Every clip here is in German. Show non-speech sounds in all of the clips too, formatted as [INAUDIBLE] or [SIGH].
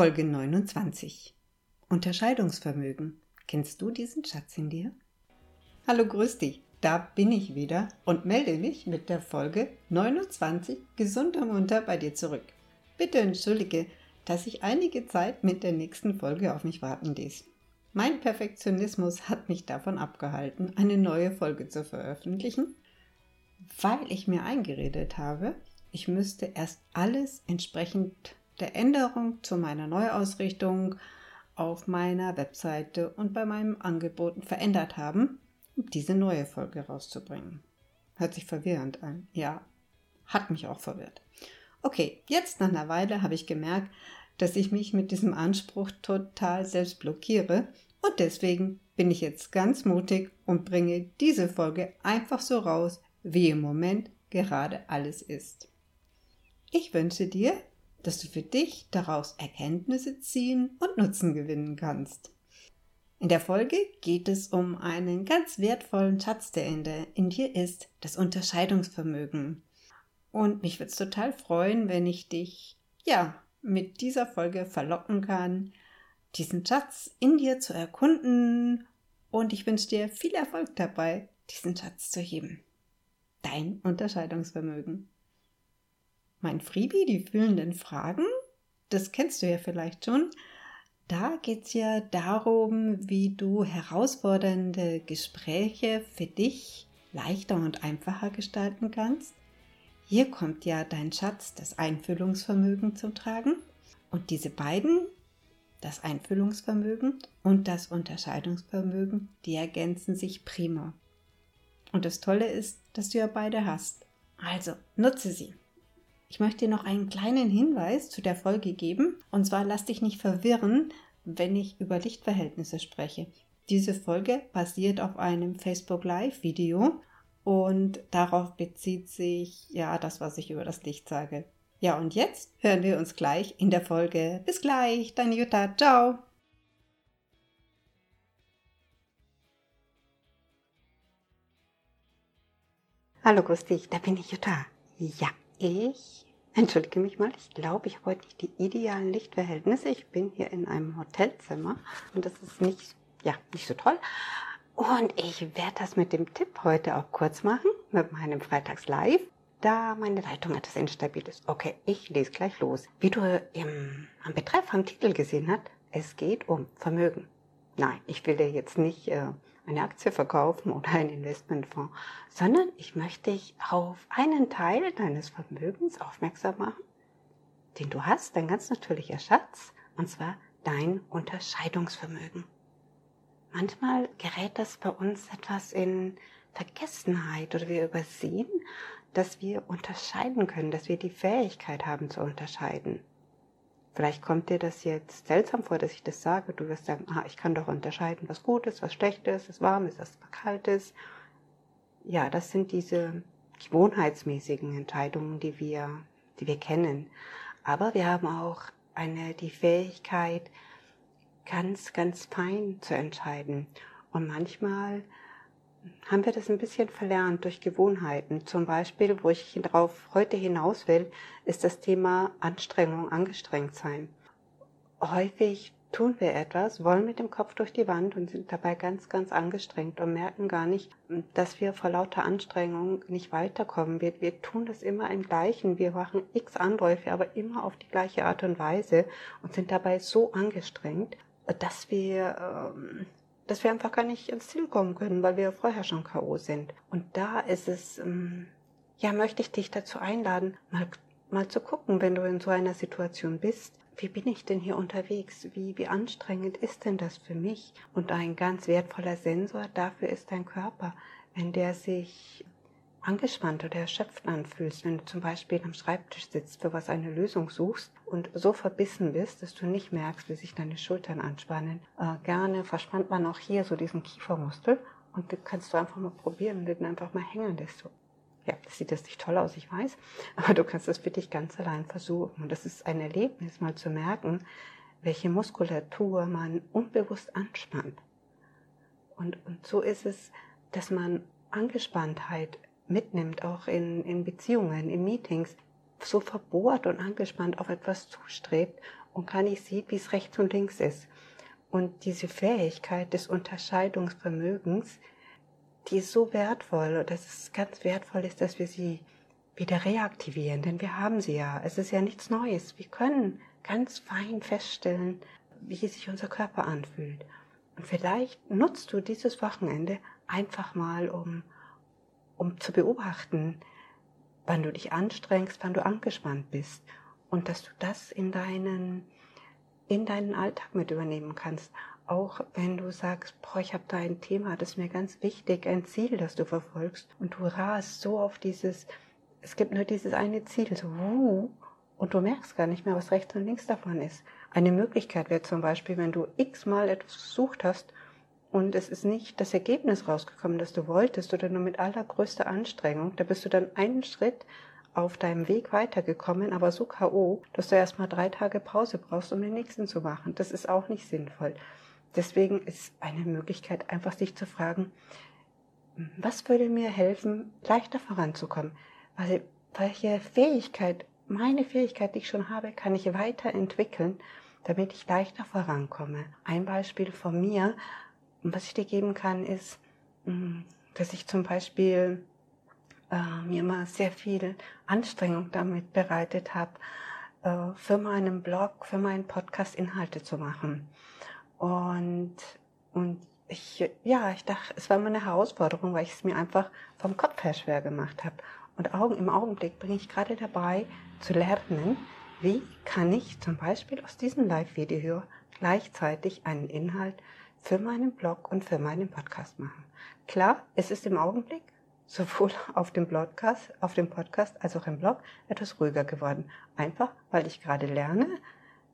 Folge 29. Unterscheidungsvermögen. Kennst du diesen Schatz in dir? Hallo, grüß dich. Da bin ich wieder und melde mich mit der Folge 29 gesund und munter bei dir zurück. Bitte entschuldige, dass ich einige Zeit mit der nächsten Folge auf mich warten ließ. Mein Perfektionismus hat mich davon abgehalten, eine neue Folge zu veröffentlichen, weil ich mir eingeredet habe, ich müsste erst alles entsprechend der Änderung zu meiner Neuausrichtung auf meiner Webseite und bei meinem Angebot verändert haben, um diese neue Folge rauszubringen. Hört sich verwirrend an. Ja, hat mich auch verwirrt. Okay, jetzt nach einer Weile habe ich gemerkt, dass ich mich mit diesem Anspruch total selbst blockiere und deswegen bin ich jetzt ganz mutig und bringe diese Folge einfach so raus, wie im Moment gerade alles ist. Ich wünsche dir, dass du für dich daraus Erkenntnisse ziehen und Nutzen gewinnen kannst. In der Folge geht es um einen ganz wertvollen Schatz, der in, der in dir ist, das Unterscheidungsvermögen. Und mich würde es total freuen, wenn ich dich, ja, mit dieser Folge verlocken kann, diesen Schatz in dir zu erkunden und ich wünsche dir viel Erfolg dabei, diesen Schatz zu heben. Dein Unterscheidungsvermögen. Mein Freebie, die fühlenden Fragen, das kennst du ja vielleicht schon. Da geht es ja darum, wie du herausfordernde Gespräche für dich leichter und einfacher gestalten kannst. Hier kommt ja dein Schatz, das Einfühlungsvermögen zum Tragen. Und diese beiden, das Einfühlungsvermögen und das Unterscheidungsvermögen, die ergänzen sich prima. Und das Tolle ist, dass du ja beide hast. Also nutze sie. Ich möchte dir noch einen kleinen Hinweis zu der Folge geben. Und zwar lass dich nicht verwirren, wenn ich über Lichtverhältnisse spreche. Diese Folge basiert auf einem Facebook Live Video und darauf bezieht sich ja das, was ich über das Licht sage. Ja, und jetzt hören wir uns gleich in der Folge. Bis gleich, deine Jutta. Ciao. Hallo, grüß dich, da bin ich Jutta. Ja, ich entschuldige mich mal, ich glaube, ich habe heute nicht die idealen Lichtverhältnisse. Ich bin hier in einem Hotelzimmer und das ist nicht, ja, nicht so toll. Und ich werde das mit dem Tipp heute auch kurz machen, mit meinem Freitags Live, da meine Leitung etwas instabil ist. Okay, ich lese gleich los. Wie du im, am Betreff am Titel gesehen hast, es geht um Vermögen. Nein, ich will dir jetzt nicht äh, eine Aktie verkaufen oder ein Investmentfonds, sondern ich möchte dich auf einen Teil deines Vermögens aufmerksam machen, den du hast, dein ganz natürlicher Schatz, und zwar dein Unterscheidungsvermögen. Manchmal gerät das bei uns etwas in Vergessenheit oder wir übersehen, dass wir unterscheiden können, dass wir die Fähigkeit haben zu unterscheiden. Vielleicht kommt dir das jetzt seltsam vor, dass ich das sage. Du wirst sagen, ah, ich kann doch unterscheiden, was gut ist, was schlecht ist, was warm ist, was kalt ist. Ja, das sind diese gewohnheitsmäßigen Entscheidungen, die wir, die wir kennen. Aber wir haben auch eine, die Fähigkeit, ganz, ganz fein zu entscheiden. Und manchmal haben wir das ein bisschen verlernt durch Gewohnheiten. Zum Beispiel, wo ich darauf heute hinaus will, ist das Thema Anstrengung, angestrengt sein. Häufig tun wir etwas, wollen mit dem Kopf durch die Wand und sind dabei ganz, ganz angestrengt und merken gar nicht, dass wir vor lauter Anstrengung nicht weiterkommen. Wir, wir tun das immer im Gleichen. Wir machen x Anläufe, aber immer auf die gleiche Art und Weise und sind dabei so angestrengt, dass wir ähm, dass wir einfach gar nicht ins Ziel kommen können, weil wir vorher schon K.O. sind. Und da ist es, ähm, ja, möchte ich dich dazu einladen, mal, mal zu gucken, wenn du in so einer Situation bist, wie bin ich denn hier unterwegs? Wie, wie anstrengend ist denn das für mich? Und ein ganz wertvoller Sensor dafür ist dein Körper. Wenn der sich angespannt oder erschöpft anfühlst, wenn du zum Beispiel am Schreibtisch sitzt, für was eine Lösung suchst und so verbissen bist, dass du nicht merkst, wie sich deine Schultern anspannen. Äh, gerne verspannt man auch hier so diesen Kiefermuskel und das kannst du einfach mal probieren und den einfach mal hängen lässt. Ja, das sieht jetzt nicht toll aus, ich weiß, [LAUGHS] aber du kannst das für dich ganz allein versuchen. Und das ist ein Erlebnis, mal zu merken, welche Muskulatur man unbewusst anspannt. Und, und so ist es, dass man Angespanntheit mitnimmt, auch in, in Beziehungen, in Meetings, so verbohrt und angespannt auf etwas zustrebt und gar nicht sieht, wie es rechts und links ist. Und diese Fähigkeit des Unterscheidungsvermögens, die ist so wertvoll dass es ganz wertvoll ist, dass wir sie wieder reaktivieren, denn wir haben sie ja. Es ist ja nichts Neues. Wir können ganz fein feststellen, wie sich unser Körper anfühlt. Und vielleicht nutzt du dieses Wochenende einfach mal, um, um zu beobachten, wann du dich anstrengst, wann du angespannt bist und dass du das in deinen, in deinen Alltag mit übernehmen kannst. Auch wenn du sagst, boah, ich habe da ein Thema, das ist mir ganz wichtig, ein Ziel, das du verfolgst und du rast so auf dieses, es gibt nur dieses eine Ziel, so, wuh, und du merkst gar nicht mehr, was rechts und links davon ist. Eine Möglichkeit wäre zum Beispiel, wenn du x-mal etwas gesucht hast und es ist nicht das Ergebnis rausgekommen, das du wolltest oder nur mit allergrößter Anstrengung, da bist du dann einen Schritt auf deinem Weg weitergekommen, aber so K.O., dass du erstmal drei Tage Pause brauchst, um den nächsten zu machen. Das ist auch nicht sinnvoll. Deswegen ist eine Möglichkeit, einfach sich zu fragen, was würde mir helfen, leichter voranzukommen? Weil, welche Fähigkeit meine Fähigkeit, die ich schon habe, kann ich weiterentwickeln, damit ich leichter vorankomme. Ein Beispiel von mir, was ich dir geben kann, ist, mm, dass ich zum Beispiel äh, mir immer sehr viel Anstrengung damit bereitet habe, äh, für meinen Blog, für meinen Podcast Inhalte zu machen. Und, und ich, ja, ich dachte, es war immer eine Herausforderung, weil ich es mir einfach vom Kopf her schwer gemacht habe. Und Augen, im Augenblick bin ich gerade dabei zu lernen, wie kann ich zum Beispiel aus diesem Live-Video gleichzeitig einen Inhalt für meinen Blog und für meinen Podcast machen. Klar, es ist im Augenblick sowohl [LAUGHS] auf dem Podcast, auf dem Podcast als auch im Blog etwas ruhiger geworden. Einfach, weil ich gerade lerne,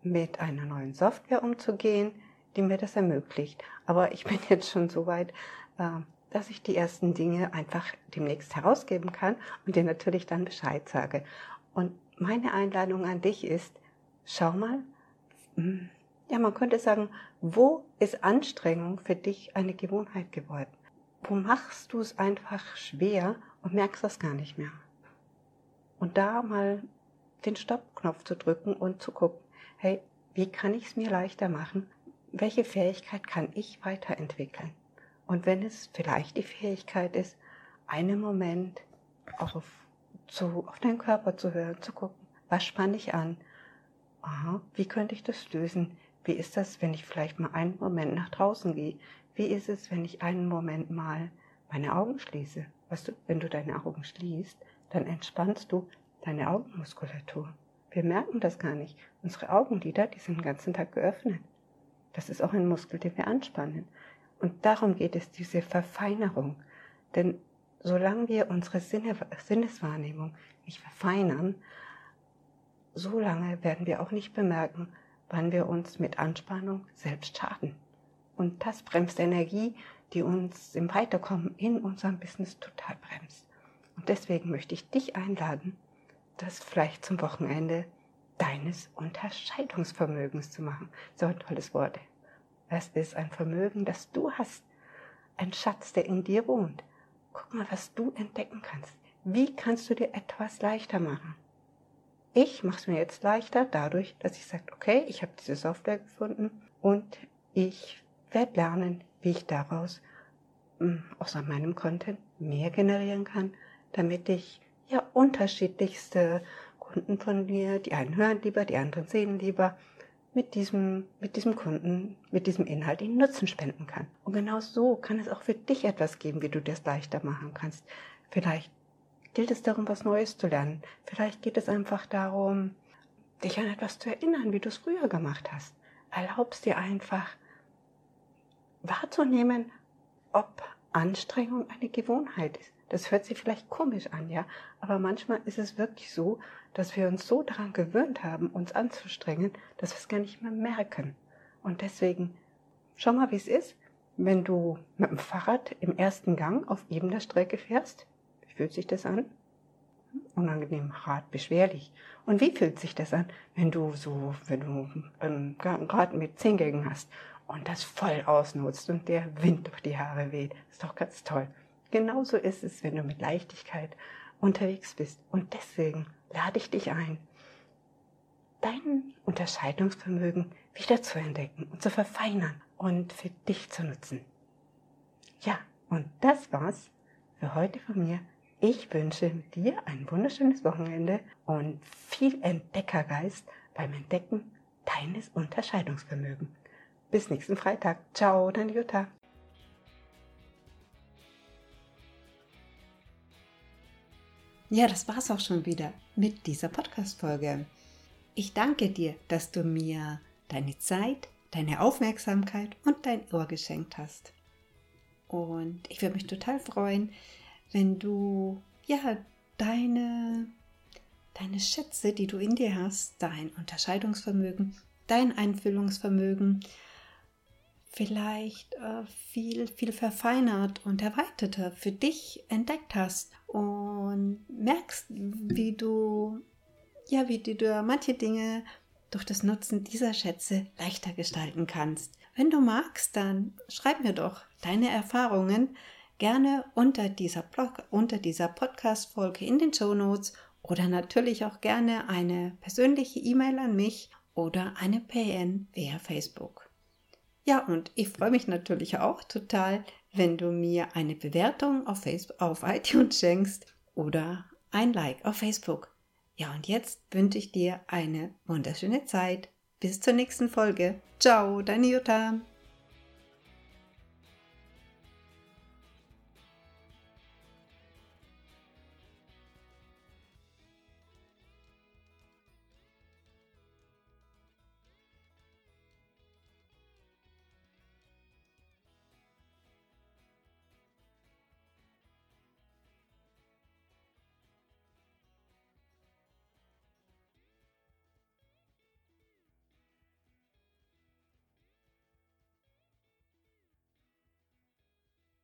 mit einer neuen Software umzugehen, die mir das ermöglicht. Aber ich bin [LAUGHS] jetzt schon so weit, äh, dass ich die ersten Dinge einfach demnächst herausgeben kann und dir natürlich dann Bescheid sage. Und meine Einladung an dich ist, schau mal, hm, ja, man könnte sagen, wo ist Anstrengung für dich eine Gewohnheit geworden? Wo machst du es einfach schwer und merkst das gar nicht mehr? Und da mal den Stoppknopf zu drücken und zu gucken, hey, wie kann ich es mir leichter machen? Welche Fähigkeit kann ich weiterentwickeln? Und wenn es vielleicht die Fähigkeit ist, einen Moment auf, zu, auf deinen Körper zu hören, zu gucken, was spanne ich an? Aha, wie könnte ich das lösen? Wie ist das, wenn ich vielleicht mal einen Moment nach draußen gehe? Wie ist es, wenn ich einen Moment mal meine Augen schließe? Weißt du, wenn du deine Augen schließt, dann entspannst du deine Augenmuskulatur. Wir merken das gar nicht. Unsere Augenlider, die sind den ganzen Tag geöffnet. Das ist auch ein Muskel, den wir anspannen. Und darum geht es, diese Verfeinerung. Denn solange wir unsere Sinne, Sinneswahrnehmung nicht verfeinern, so lange werden wir auch nicht bemerken, wann wir uns mit Anspannung selbst schaden. Und das bremst Energie, die uns im Weiterkommen in unserem Business total bremst. Und deswegen möchte ich dich einladen, das vielleicht zum Wochenende deines Unterscheidungsvermögens zu machen. So ein tolles Wort. Es ist ein Vermögen, das du hast. Ein Schatz, der in dir wohnt. Guck mal, was du entdecken kannst. Wie kannst du dir etwas leichter machen? Ich mache es mir jetzt leichter dadurch, dass ich sage, okay, ich habe diese Software gefunden und ich werde lernen, wie ich daraus hm, aus meinem Content mehr generieren kann, damit ich ja unterschiedlichste Kunden von mir, die einen hören lieber, die anderen sehen lieber, mit diesem, mit diesem Kunden, mit diesem Inhalt ihnen Nutzen spenden kann. Und genau so kann es auch für dich etwas geben, wie du das leichter machen kannst. Vielleicht gilt es darum, was Neues zu lernen. Vielleicht geht es einfach darum, dich an etwas zu erinnern, wie du es früher gemacht hast. Erlaubst dir einfach wahrzunehmen, ob Anstrengung eine Gewohnheit ist. Das hört sich vielleicht komisch an, ja, aber manchmal ist es wirklich so, dass wir uns so daran gewöhnt haben, uns anzustrengen, dass wir es gar nicht mehr merken. Und deswegen, schau mal, wie es ist, wenn du mit dem Fahrrad im ersten Gang auf ebener Strecke fährst. Fühlt sich das an? Unangenehm, hart, beschwerlich. Und wie fühlt sich das an, wenn du so, wenn du ähm, Rad mit zehn Gängen hast und das voll ausnutzt und der Wind durch die Haare weht? ist doch ganz toll. Genauso ist es, wenn du mit Leichtigkeit unterwegs bist. Und deswegen lade ich dich ein, dein Unterscheidungsvermögen wieder zu entdecken und zu verfeinern und für dich zu nutzen. Ja, und das war's für heute von mir. Ich wünsche dir ein wunderschönes Wochenende und viel Entdeckergeist beim Entdecken deines Unterscheidungsvermögens. Bis nächsten Freitag. Ciao, dein Jutta. Ja, das war's auch schon wieder mit dieser Podcast-Folge. Ich danke dir, dass du mir deine Zeit, deine Aufmerksamkeit und dein Ohr geschenkt hast. Und ich würde mich total freuen, wenn du ja deine deine Schätze, die du in dir hast, dein Unterscheidungsvermögen, dein Einfühlungsvermögen, vielleicht äh, viel, viel verfeinert und erweiterter für dich entdeckt hast und merkst, wie du, ja, wie du manche Dinge durch das Nutzen dieser Schätze leichter gestalten kannst. Wenn du magst, dann schreib mir doch deine Erfahrungen gerne unter dieser Blog, unter dieser Podcast-Folge in den Show Notes oder natürlich auch gerne eine persönliche E-Mail an mich oder eine PN via Facebook. Ja, und ich freue mich natürlich auch total, wenn du mir eine Bewertung auf, Facebook, auf iTunes schenkst oder ein Like auf Facebook. Ja, und jetzt wünsche ich dir eine wunderschöne Zeit. Bis zur nächsten Folge. Ciao, deine Jutta.